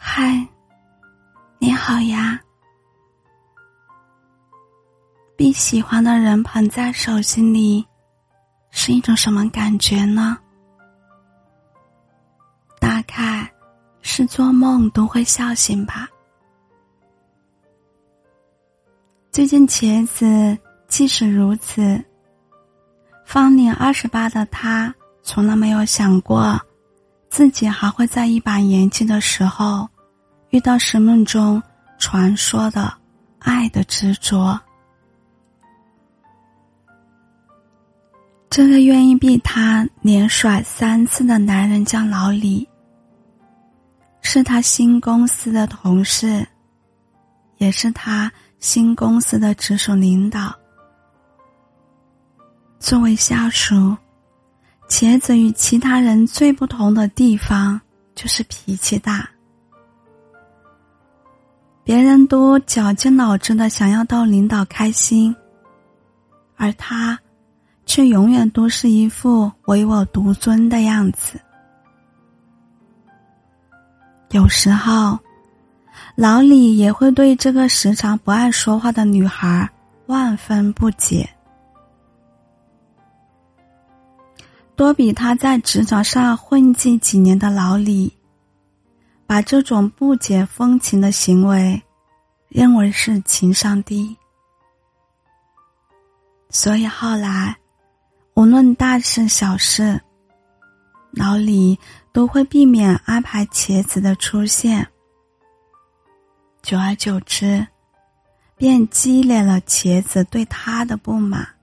嗨，你好呀！被喜欢的人捧在手心里，是一种什么感觉呢？大概是做梦都会笑醒吧。最近茄子即使如此，芳龄二十八的他，从来没有想过。自己还会在一把年纪的时候，遇到生命中传说的爱的执着。这个愿意被他连甩三次的男人叫老李，是他新公司的同事，也是他新公司的直属领导。作为下属。茄子与其他人最不同的地方就是脾气大。别人都绞尽脑汁的想要逗领导开心，而他却永远都是一副唯我独尊的样子。有时候，老李也会对这个时常不爱说话的女孩万分不解。多比他在职场上混迹几年的老李，把这种不解风情的行为，认为是情商低。所以后来，无论大事小事，老李都会避免安排茄子的出现。久而久之，便积累了茄子对他的不满。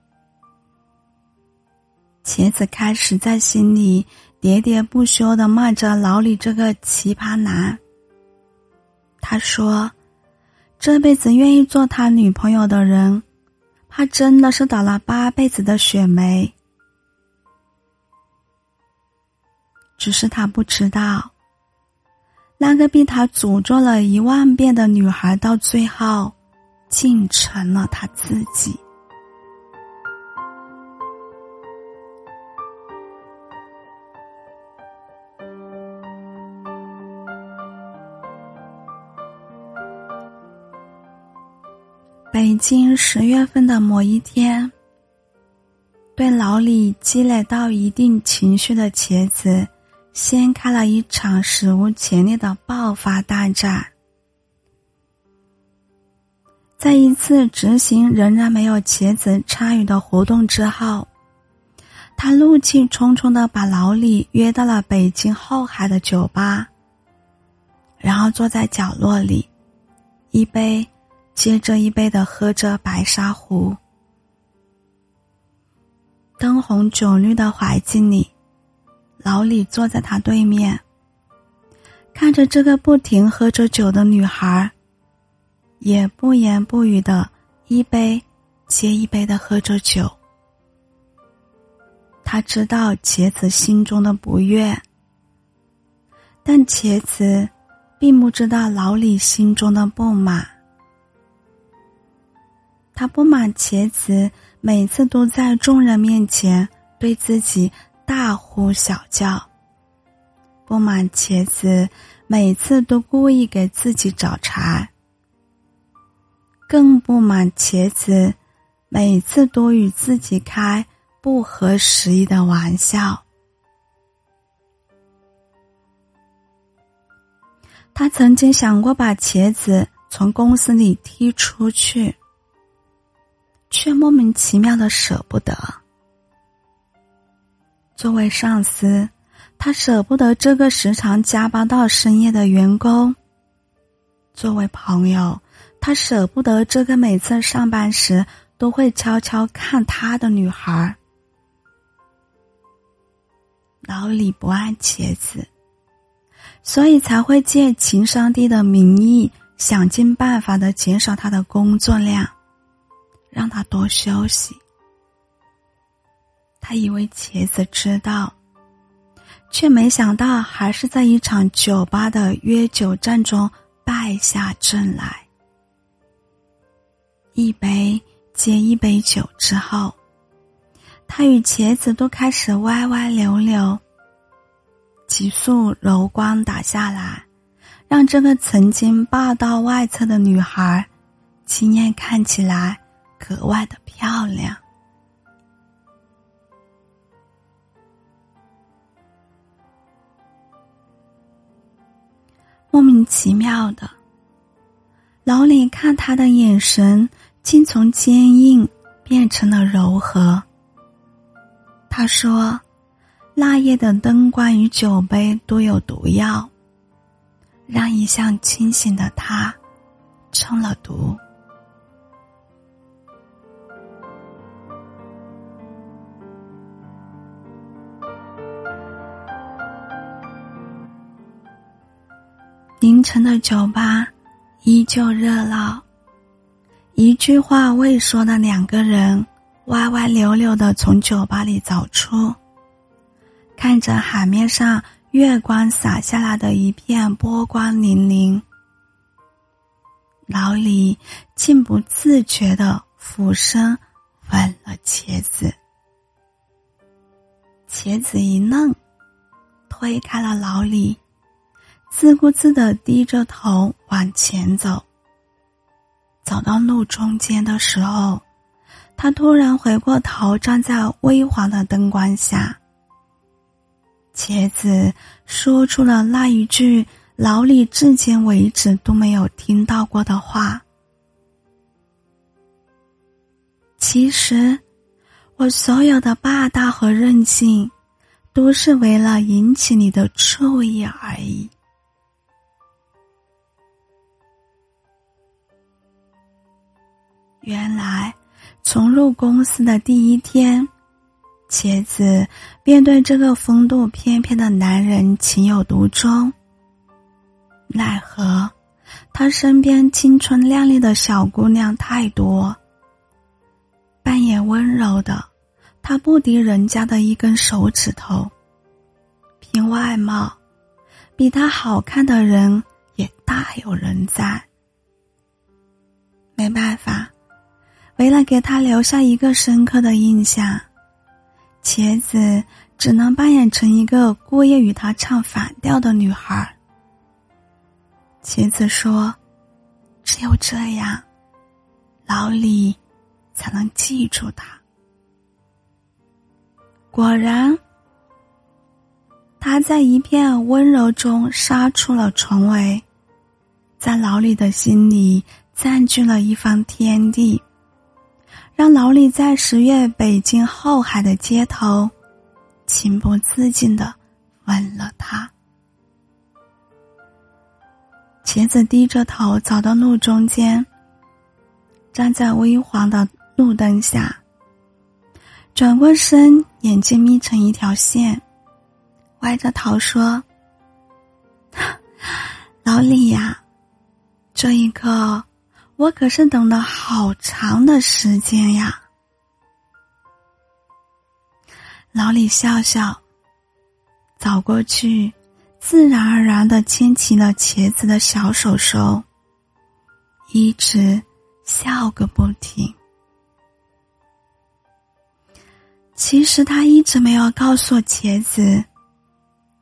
茄子开始在心里喋喋不休的骂着老李这个奇葩男。他说：“这辈子愿意做他女朋友的人，怕真的是倒了八辈子的血霉。”只是他不知道，那个被他诅咒了一万遍的女孩，到最后，竟成了他自己。北京十月份的某一天，对老李积累到一定情绪的茄子，掀开了一场史无前例的爆发大战。在一次执行仍然没有茄子参与的活动之后，他怒气冲冲的把老李约到了北京后海的酒吧，然后坐在角落里，一杯。接着一杯的喝着白沙壶，灯红酒绿的环境里，老李坐在他对面，看着这个不停喝着酒的女孩，也不言不语的一杯接一杯的喝着酒。他知道茄子心中的不悦，但茄子并不知道老李心中的不满。他不满茄子每次都在众人面前对自己大呼小叫，不满茄子每次都故意给自己找茬，更不满茄子每次都与自己开不合时宜的玩笑。他曾经想过把茄子从公司里踢出去。却莫名其妙的舍不得。作为上司，他舍不得这个时常加班到深夜的员工；作为朋友，他舍不得这个每次上班时都会悄悄看他的女孩。老李不爱茄子，所以才会借情商低的名义，想尽办法的减少他的工作量。让他多休息。他以为茄子知道，却没想到还是在一场酒吧的约酒战中败下阵来。一杯接一杯酒之后，他与茄子都开始歪歪扭扭。几束柔光打下来，让这个曾经霸道外侧的女孩，今夜看起来格外的漂亮。莫名其妙的，老李看他的眼神竟从坚硬变成了柔和。他说。那夜的灯光与酒杯都有毒药，让一向清醒的他中了毒。凌晨的酒吧依旧热闹，一句话未说的两个人歪歪扭扭的从酒吧里走出。看着海面上月光洒下来的一片波光粼粼，老李竟不自觉的俯身吻了茄子。茄子一愣，推开了老李，自顾自的低着头往前走。走到路中间的时候，他突然回过头，站在微黄的灯光下。茄子说出了那一句老李至今为止都没有听到过的话。其实，我所有的霸道和任性，都是为了引起你的注意而已。原来，从入公司的第一天。茄子便对这个风度翩翩的男人情有独钟。奈何，他身边青春靓丽的小姑娘太多，扮演温柔的他不敌人家的一根手指头。凭外貌，比他好看的人也大有人在。没办法，为了给他留下一个深刻的印象。茄子只能扮演成一个故意与他唱反调的女孩。茄子说：“只有这样，老李才能记住他。”果然，他在一片温柔中杀出了重围，在老李的心里占据了一方天地。让老李在十月北京后海的街头，情不自禁的吻了他。茄子低着头走到路中间，站在微黄的路灯下，转过身，眼睛眯成一条线，歪着头说：“ 老李呀，这一刻。”我可是等了好长的时间呀！老李笑笑，走过去，自然而然的牵起了茄子的小手手，一直笑个不停。其实他一直没有告诉茄子，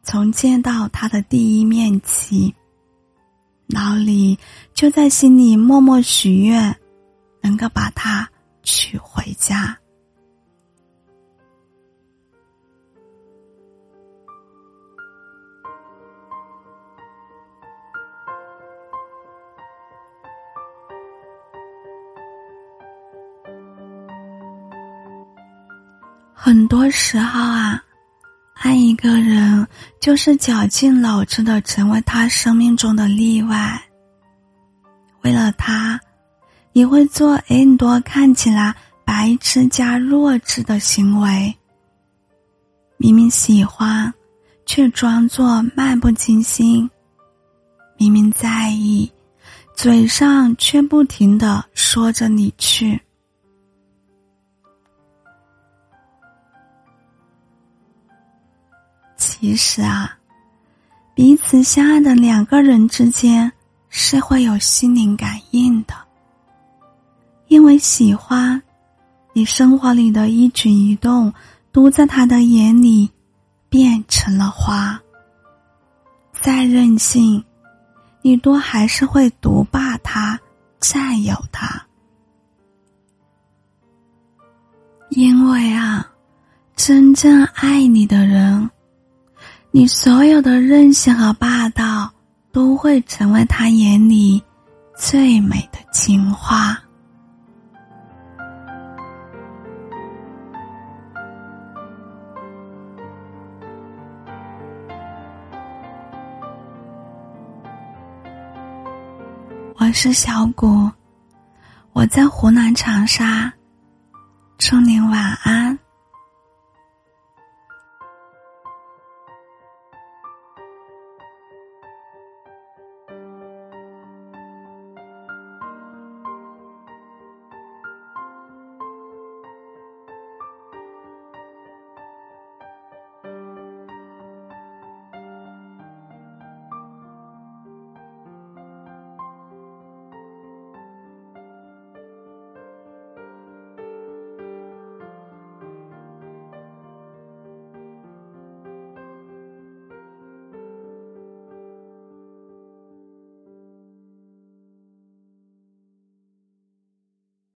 从见到他的第一面起。老李就在心里默默许愿，能够把她娶回家。很多时候啊。爱一个人，就是绞尽脑汁的成为他生命中的例外。为了他，你会做很多看起来白痴加弱智的行为。明明喜欢，却装作漫不经心；明明在意，嘴上却不停的说着你去。其实啊，彼此相爱的两个人之间是会有心灵感应的。因为喜欢，你生活里的一举一动都在他的眼里变成了花。再任性，你都还是会独霸他、占有他。因为啊，真正爱你的人，你所有的任性和霸道都会成为他眼里最美的情话。我是小谷，我在湖南长沙。祝您晚安。